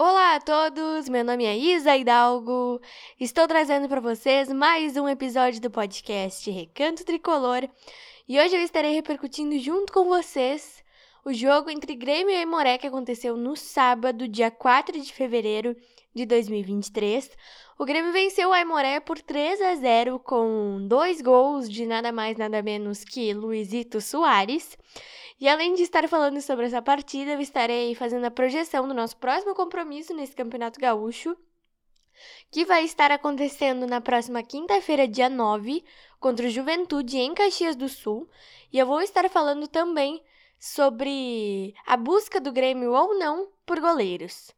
Olá a todos, meu nome é Isa Hidalgo. Estou trazendo para vocês mais um episódio do podcast Recanto Tricolor e hoje eu estarei repercutindo junto com vocês o jogo entre Grêmio e Aimoré que aconteceu no sábado, dia 4 de fevereiro de 2023. O Grêmio venceu o Aimoré por 3 a 0 com dois gols de nada mais nada menos que Luizito Soares. E além de estar falando sobre essa partida, eu estarei fazendo a projeção do nosso próximo compromisso nesse Campeonato Gaúcho, que vai estar acontecendo na próxima quinta-feira, dia 9, contra o Juventude em Caxias do Sul. E eu vou estar falando também sobre a busca do Grêmio ou não por goleiros.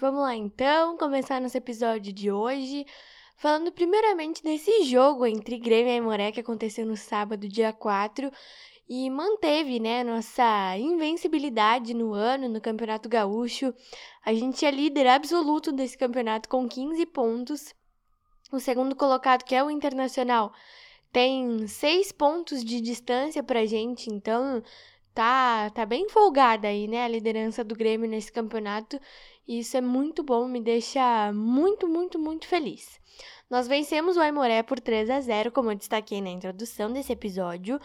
Gente, vamos lá então, começar nosso episódio de hoje, falando primeiramente desse jogo entre Grêmio e Aimoré que aconteceu no sábado, dia 4, e manteve, né, nossa invencibilidade no ano no Campeonato Gaúcho. A gente é líder absoluto desse campeonato com 15 pontos. O segundo colocado, que é o Internacional, tem 6 pontos de distância pra gente, então tá, tá bem folgada aí, né, a liderança do Grêmio nesse campeonato. E isso é muito bom, me deixa muito, muito, muito feliz. Nós vencemos o Aimoré por 3 a 0, como eu destaquei na introdução desse episódio,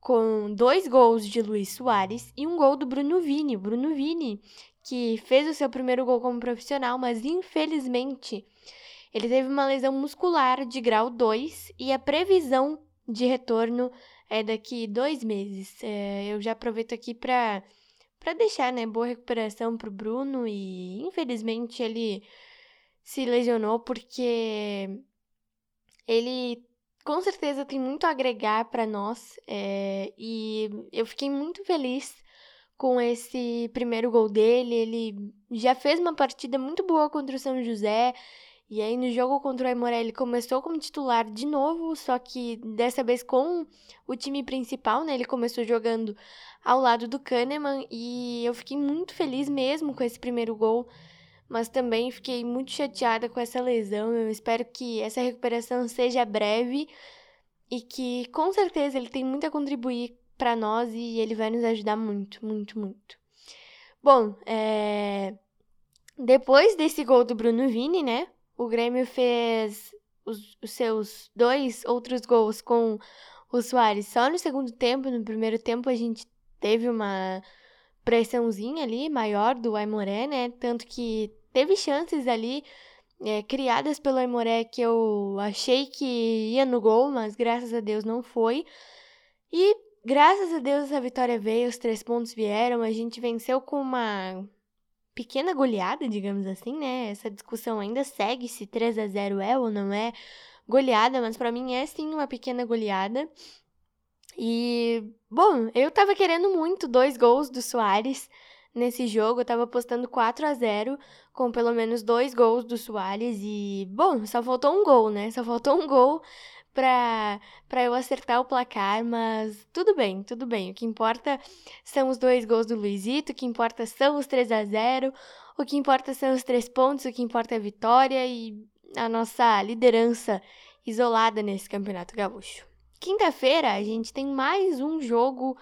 com dois gols de Luiz Soares e um gol do Bruno Vini. Bruno Vini, que fez o seu primeiro gol como profissional, mas infelizmente ele teve uma lesão muscular de grau 2 e a previsão de retorno é daqui dois meses. É, eu já aproveito aqui para para deixar, né, boa recuperação pro Bruno e infelizmente ele se lesionou porque ele com certeza tem muito a agregar para nós é, e eu fiquei muito feliz com esse primeiro gol dele. Ele já fez uma partida muito boa contra o São José. E aí no jogo contra o Aimoré ele começou como titular de novo, só que dessa vez com o time principal, né? Ele começou jogando ao lado do Kahneman e eu fiquei muito feliz mesmo com esse primeiro gol, mas também fiquei muito chateada com essa lesão. Eu espero que essa recuperação seja breve e que com certeza ele tem muito a contribuir para nós e ele vai nos ajudar muito, muito, muito. Bom, é... depois desse gol do Bruno Vini, né? O Grêmio fez os, os seus dois outros gols com o Soares só no segundo tempo. No primeiro tempo a gente teve uma pressãozinha ali maior do Aimoré, né? Tanto que teve chances ali é, criadas pelo Aimoré que eu achei que ia no gol, mas graças a Deus não foi. E graças a Deus essa vitória veio, os três pontos vieram, a gente venceu com uma pequena goleada, digamos assim, né? Essa discussão ainda segue se 3 a 0 é ou não é goleada, mas para mim é sim uma pequena goleada. E, bom, eu tava querendo muito dois gols do Soares nesse jogo. Eu tava apostando 4 a 0 com pelo menos dois gols do Soares. E, bom, só faltou um gol, né? Só faltou um gol pra eu acertar o placar, mas tudo bem, tudo bem. O que importa são os dois gols do Luizito, o que importa são os 3 a 0 o que importa são os três pontos, o que importa é a vitória e a nossa liderança isolada nesse Campeonato Gaúcho. Quinta-feira a gente tem mais um jogo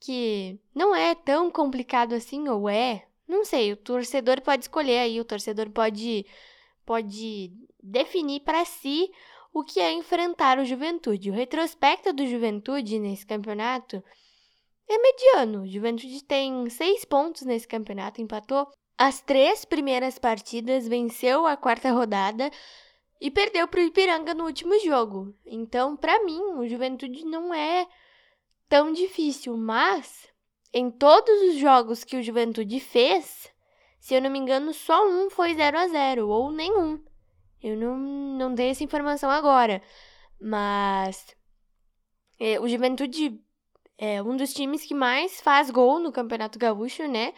que não é tão complicado assim, ou é? Não sei, o torcedor pode escolher aí, o torcedor pode, pode definir para si o que é enfrentar o Juventude. O retrospecto do Juventude nesse campeonato é mediano. O Juventude tem seis pontos nesse campeonato, empatou as três primeiras partidas, venceu a quarta rodada e perdeu para o Ipiranga no último jogo. Então, para mim, o Juventude não é tão difícil, mas em todos os jogos que o Juventude fez, se eu não me engano, só um foi 0 a 0 ou nenhum. Eu não, não tenho essa informação agora. Mas é, o Juventude é um dos times que mais faz gol no Campeonato Gaúcho, né?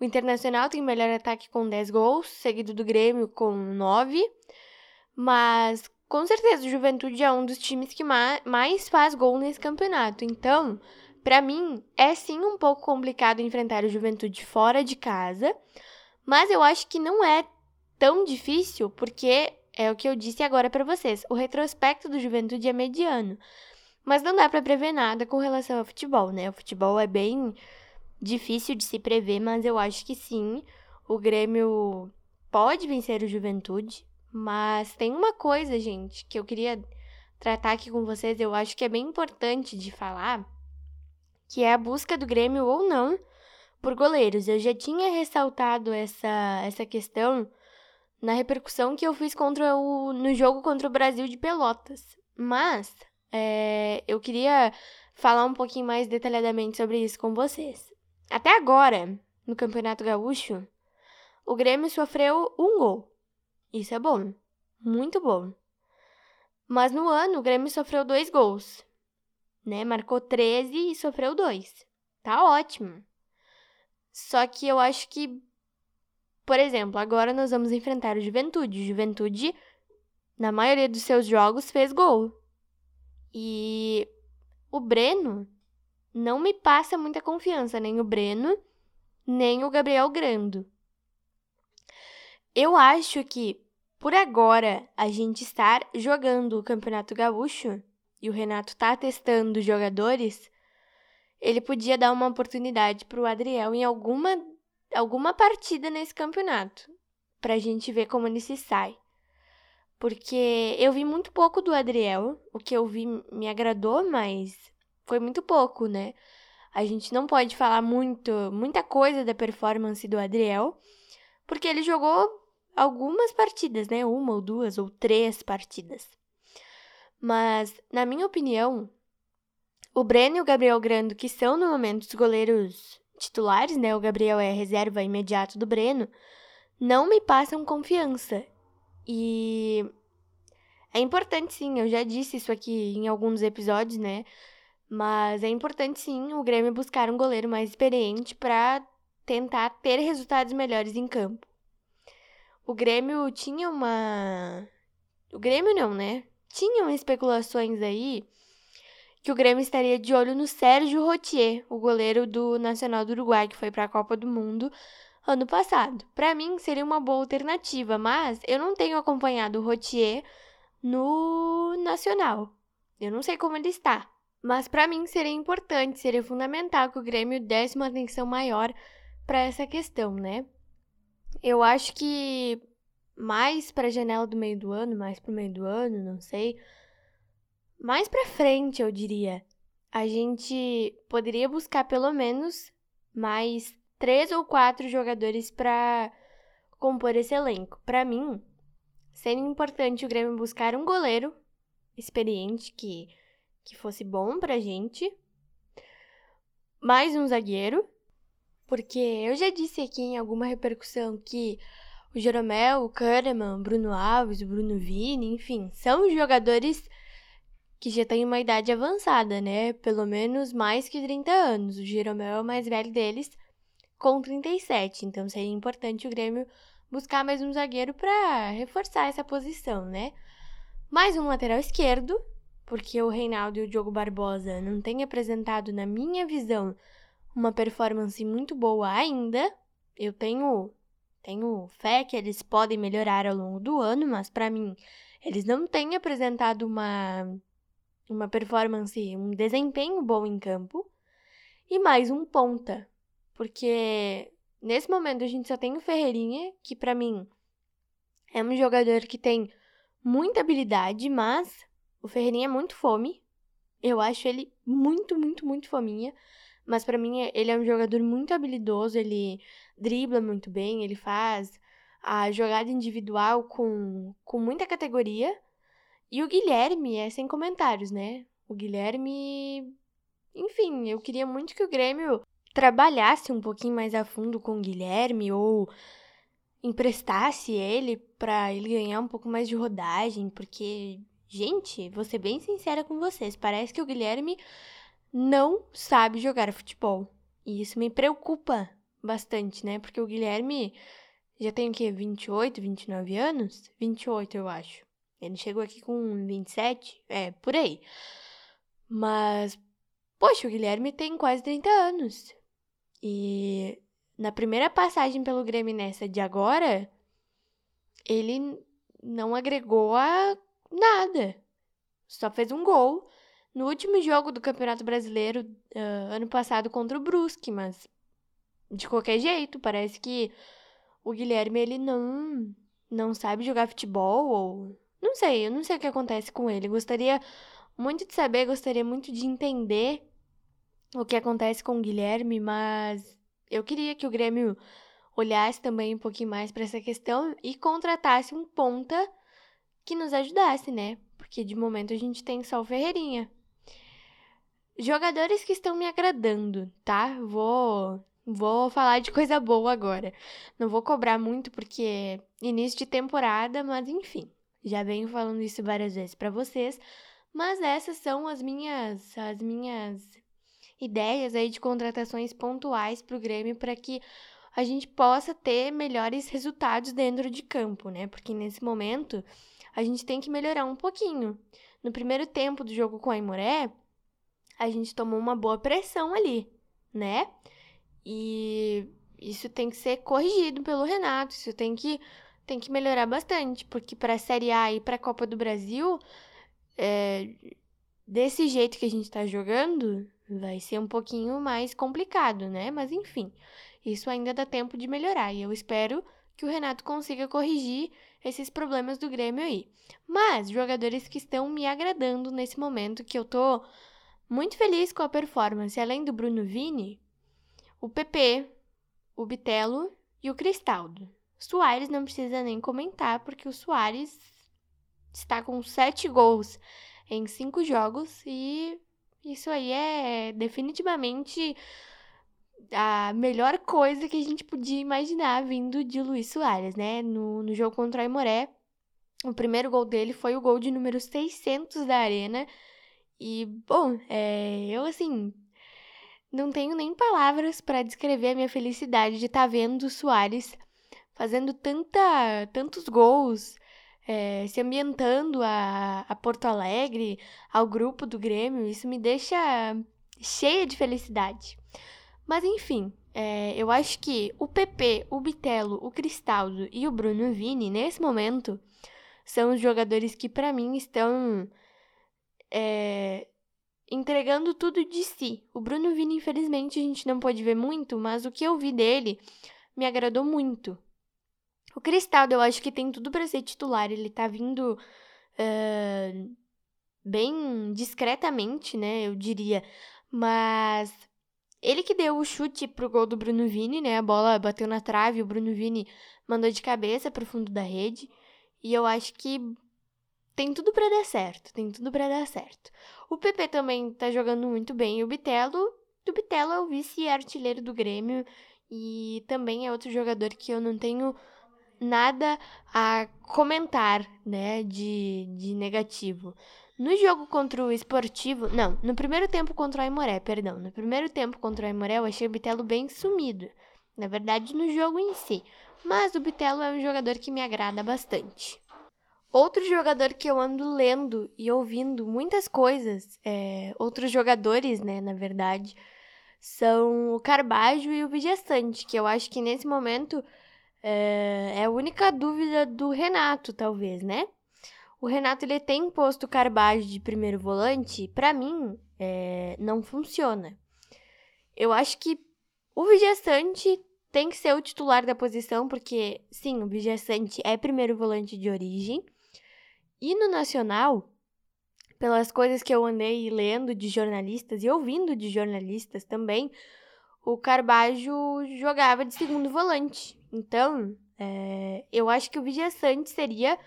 O Internacional tem o melhor ataque com 10 gols, seguido do Grêmio com 9. Mas com certeza o Juventude é um dos times que mais faz gol nesse campeonato. Então, para mim, é sim um pouco complicado enfrentar o Juventude fora de casa, mas eu acho que não é tão difícil porque é o que eu disse agora para vocês. O retrospecto do Juventude é mediano. Mas não dá para prever nada com relação ao futebol, né? O futebol é bem difícil de se prever, mas eu acho que sim, o Grêmio pode vencer o Juventude. Mas tem uma coisa, gente, que eu queria tratar aqui com vocês, eu acho que é bem importante de falar, que é a busca do Grêmio ou não por goleiros. Eu já tinha ressaltado essa, essa questão na repercussão que eu fiz contra o, no jogo contra o Brasil de Pelotas. Mas é, eu queria falar um pouquinho mais detalhadamente sobre isso com vocês. Até agora, no Campeonato Gaúcho, o Grêmio sofreu um gol. Isso é bom. Muito bom. Mas no ano, o Grêmio sofreu dois gols. Né? Marcou 13 e sofreu dois. Tá ótimo. Só que eu acho que, por exemplo, agora nós vamos enfrentar o Juventude. O Juventude, na maioria dos seus jogos, fez gol. E o Breno não me passa muita confiança, nem o Breno, nem o Gabriel Grando. Eu acho que, por agora, a gente estar jogando o Campeonato Gaúcho e o Renato tá testando jogadores, ele podia dar uma oportunidade para o Adriel em alguma, alguma partida nesse campeonato, para a gente ver como ele se sai. Porque eu vi muito pouco do Adriel, o que eu vi me agradou, mas foi muito pouco, né? A gente não pode falar muito, muita coisa da performance do Adriel, porque ele jogou algumas partidas, né? Uma ou duas ou três partidas. Mas, na minha opinião, o Breno e o Gabriel Grando, que são no momento os goleiros titulares, né? O Gabriel é reserva imediato do Breno, não me passam confiança. E é importante sim, eu já disse isso aqui em alguns episódios, né? Mas é importante sim o Grêmio buscar um goleiro mais experiente para tentar ter resultados melhores em campo o Grêmio tinha uma. O Grêmio não, né? Tinham especulações aí que o Grêmio estaria de olho no Sérgio Rotier, o goleiro do Nacional do Uruguai, que foi para a Copa do Mundo ano passado. Para mim seria uma boa alternativa, mas eu não tenho acompanhado o Rotier no Nacional. Eu não sei como ele está. Mas para mim seria importante, seria fundamental que o Grêmio desse uma atenção maior para essa questão, né? Eu acho que mais para a janela do meio do ano, mais para o meio do ano, não sei. Mais para frente, eu diria. A gente poderia buscar pelo menos mais três ou quatro jogadores para compor esse elenco. Para mim, seria importante o Grêmio buscar um goleiro experiente que, que fosse bom pra gente, mais um zagueiro porque eu já disse aqui em alguma repercussão que o Jeromel, o Kahneman, Bruno Alves, o Bruno Vini, enfim, são jogadores que já têm uma idade avançada, né? Pelo menos mais que 30 anos. O Jeromel é o mais velho deles, com 37. Então seria importante o Grêmio buscar mais um zagueiro para reforçar essa posição, né? Mais um lateral esquerdo, porque o Reinaldo e o Diogo Barbosa não têm apresentado, na minha visão, uma performance muito boa ainda. Eu tenho tenho fé que eles podem melhorar ao longo do ano, mas para mim eles não têm apresentado uma uma performance, um desempenho bom em campo. E mais um ponta, porque nesse momento a gente só tem o Ferreirinha, que para mim é um jogador que tem muita habilidade, mas o Ferreirinha é muito fome. Eu acho ele muito, muito, muito fominha. Mas para mim, ele é um jogador muito habilidoso, ele dribla muito bem, ele faz a jogada individual com, com muita categoria. E o Guilherme é sem comentários, né? O Guilherme. Enfim, eu queria muito que o Grêmio trabalhasse um pouquinho mais a fundo com o Guilherme ou emprestasse ele para ele ganhar um pouco mais de rodagem, porque, gente, vou ser bem sincera com vocês, parece que o Guilherme não sabe jogar futebol. E isso me preocupa bastante, né? Porque o Guilherme já tem o quê? 28, 29 anos? 28, eu acho. Ele chegou aqui com 27, é, por aí. Mas, poxa, o Guilherme tem quase 30 anos. E na primeira passagem pelo Grêmio nessa de agora, ele não agregou a nada. Só fez um gol no último jogo do Campeonato Brasileiro uh, ano passado contra o Brusque, mas de qualquer jeito, parece que o Guilherme ele não não sabe jogar futebol ou não sei, eu não sei o que acontece com ele. Gostaria muito de saber, gostaria muito de entender o que acontece com o Guilherme, mas eu queria que o Grêmio olhasse também um pouquinho mais para essa questão e contratasse um ponta que nos ajudasse, né? Porque de momento a gente tem só o Ferreirinha. Jogadores que estão me agradando, tá? Vou vou falar de coisa boa agora. Não vou cobrar muito porque é início de temporada, mas enfim. Já venho falando isso várias vezes para vocês, mas essas são as minhas as minhas ideias aí de contratações pontuais para o Grêmio para que a gente possa ter melhores resultados dentro de campo, né? Porque nesse momento a gente tem que melhorar um pouquinho. No primeiro tempo do jogo com a Imoré, a gente tomou uma boa pressão ali, né? E isso tem que ser corrigido pelo Renato, isso tem que, tem que melhorar bastante, porque para a Série A e para a Copa do Brasil, é, desse jeito que a gente está jogando, vai ser um pouquinho mais complicado, né? Mas enfim, isso ainda dá tempo de melhorar e eu espero que o Renato consiga corrigir esses problemas do Grêmio aí. Mas jogadores que estão me agradando nesse momento, que eu tô muito feliz com a performance, além do Bruno Vini, o PP, o Bitelo e o Cristaldo. Soares não precisa nem comentar, porque o Soares está com sete gols em cinco jogos e isso aí é definitivamente a melhor coisa que a gente podia imaginar vindo de Luiz Soares, né? No, no jogo contra o Aimoré, o primeiro gol dele foi o gol de número 600 da Arena. E, bom, é, eu, assim, não tenho nem palavras para descrever a minha felicidade de estar tá vendo o Soares fazendo tanta, tantos gols, é, se ambientando a, a Porto Alegre, ao grupo do Grêmio, isso me deixa cheia de felicidade. Mas enfim, é, eu acho que o PP, o Bitelo, o Cristaldo e o Bruno Vini, nesse momento, são os jogadores que para mim estão é, entregando tudo de si. O Bruno Vini, infelizmente, a gente não pode ver muito, mas o que eu vi dele me agradou muito. O Cristaldo, eu acho que tem tudo para ser titular. Ele tá vindo uh, bem discretamente, né? Eu diria. Mas ele que deu o chute pro gol do Bruno Vini, né? A bola bateu na trave, o Bruno Vini mandou de cabeça pro fundo da rede. E eu acho que tem tudo para dar certo, tem tudo para dar certo. O PP também tá jogando muito bem. O Bitelo, o Bitelo é o vice-artilheiro do Grêmio e também é outro jogador que eu não tenho nada a comentar, né, de, de negativo. No jogo contra o Esportivo, não, no primeiro tempo contra o Aimoré, perdão, no primeiro tempo contra o Aimoré eu achei o Bitelo bem sumido. Na verdade, no jogo em si. Mas o Bitelo é um jogador que me agrada bastante. Outro jogador que eu ando lendo e ouvindo muitas coisas, é, outros jogadores, né, na verdade, são o Carbajo e o Vigestante, que eu acho que nesse momento é, é a única dúvida do Renato, talvez, né? O Renato ele tem posto Carbajo de primeiro volante, para mim é, não funciona. Eu acho que o Vigestante tem que ser o titular da posição, porque sim, o Vigestante é primeiro volante de origem. E no nacional, pelas coisas que eu andei lendo de jornalistas e ouvindo de jornalistas também, o Carbajo jogava de segundo volante. Então, é, eu acho que o Vijaçante seria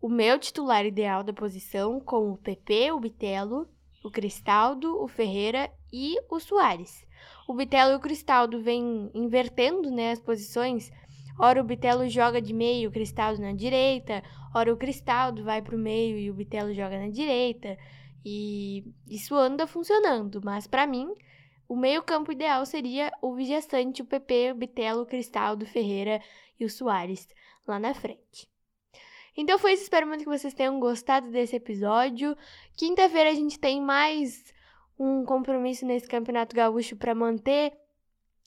o meu titular ideal da posição, com o PP, o Bitelo, o Cristaldo, o Ferreira e o Soares. O Bitelo e o Cristaldo vêm invertendo né, as posições. Ora o Bitelo joga de meio, o Cristaldo na direita. Ora o Cristaldo vai para o meio e o Bitelo joga na direita. E isso anda funcionando, mas para mim o meio-campo ideal seria o Vijaçante, o PP, o Bitelo, o Cristaldo, Ferreira e o Soares lá na frente. Então foi isso, espero muito que vocês tenham gostado desse episódio. Quinta-feira a gente tem mais um compromisso nesse Campeonato Gaúcho para manter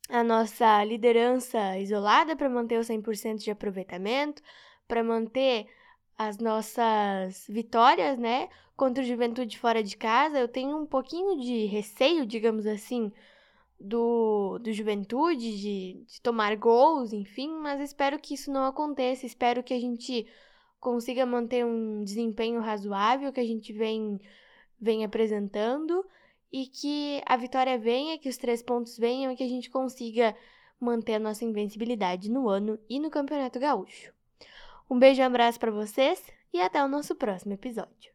a nossa liderança isolada, para manter o 100% de aproveitamento, para manter as nossas vitórias, né, contra o Juventude fora de casa. Eu tenho um pouquinho de receio, digamos assim, do, do Juventude, de, de tomar gols, enfim, mas espero que isso não aconteça. Espero que a gente consiga manter um desempenho razoável que a gente vem, vem apresentando e que a vitória venha, que os três pontos venham e que a gente consiga manter a nossa invencibilidade no ano e no Campeonato Gaúcho. Um beijo e um abraço para vocês e até o nosso próximo episódio.